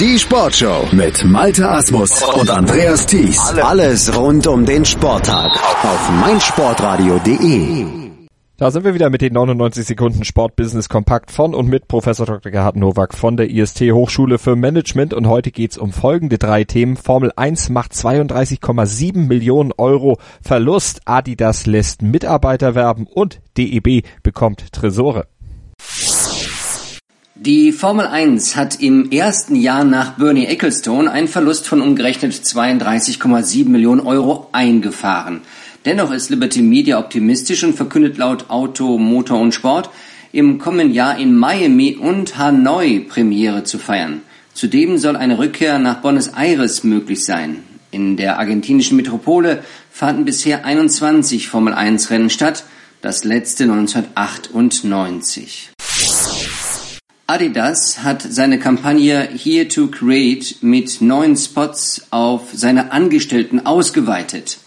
Die Sportshow mit Malte Asmus und Andreas Thies. Alles rund um den Sporttag auf meinsportradio.de. Da sind wir wieder mit den 99 Sekunden Sportbusiness Kompakt von und mit Professor Dr. Gerhard Nowak von der IST Hochschule für Management und heute geht's um folgende drei Themen. Formel 1 macht 32,7 Millionen Euro Verlust, Adidas lässt Mitarbeiter werben und DEB bekommt Tresore. Die Formel 1 hat im ersten Jahr nach Bernie Ecclestone einen Verlust von umgerechnet 32,7 Millionen Euro eingefahren. Dennoch ist Liberty Media optimistisch und verkündet laut Auto, Motor und Sport im kommenden Jahr in Miami und Hanoi Premiere zu feiern. Zudem soll eine Rückkehr nach Buenos Aires möglich sein. In der argentinischen Metropole fanden bisher 21 Formel 1 Rennen statt, das letzte 1998. Adidas hat seine Kampagne Here to Create mit neuen Spots auf seine Angestellten ausgeweitet.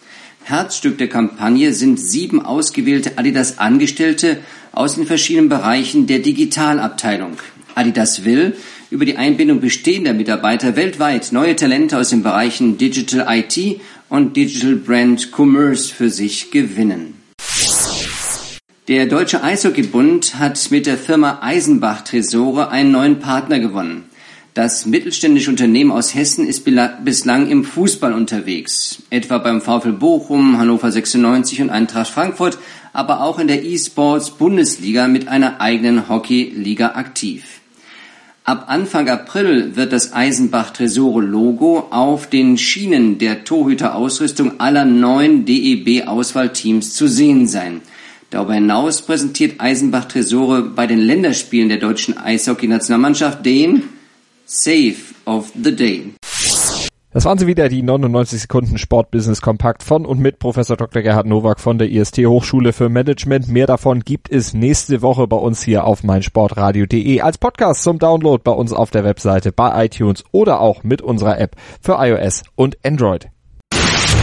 Herzstück der Kampagne sind sieben ausgewählte Adidas Angestellte aus den verschiedenen Bereichen der Digitalabteilung. Adidas will über die Einbindung bestehender Mitarbeiter weltweit neue Talente aus den Bereichen Digital IT und Digital Brand Commerce für sich gewinnen. Der Deutsche Eishockeybund hat mit der Firma Eisenbach Tresore einen neuen Partner gewonnen. Das mittelständische Unternehmen aus Hessen ist bislang im Fußball unterwegs, etwa beim VfL Bochum, Hannover 96 und Eintracht Frankfurt, aber auch in der E-Sports Bundesliga mit einer eigenen Hockeyliga aktiv. Ab Anfang April wird das Eisenbach Tresore Logo auf den Schienen der Torhüterausrüstung aller neun DEB Auswahlteams zu sehen sein. Darüber hinaus präsentiert Eisenbach Tresore bei den Länderspielen der deutschen Eishockey-Nationalmannschaft den Save of the Day. Das waren sie wieder, die 99 Sekunden Sportbusiness Kompakt von und mit Professor Dr. Gerhard Nowak von der IST Hochschule für Management. Mehr davon gibt es nächste Woche bei uns hier auf meinsportradio.de als Podcast zum Download bei uns auf der Webseite, bei iTunes oder auch mit unserer App für iOS und Android.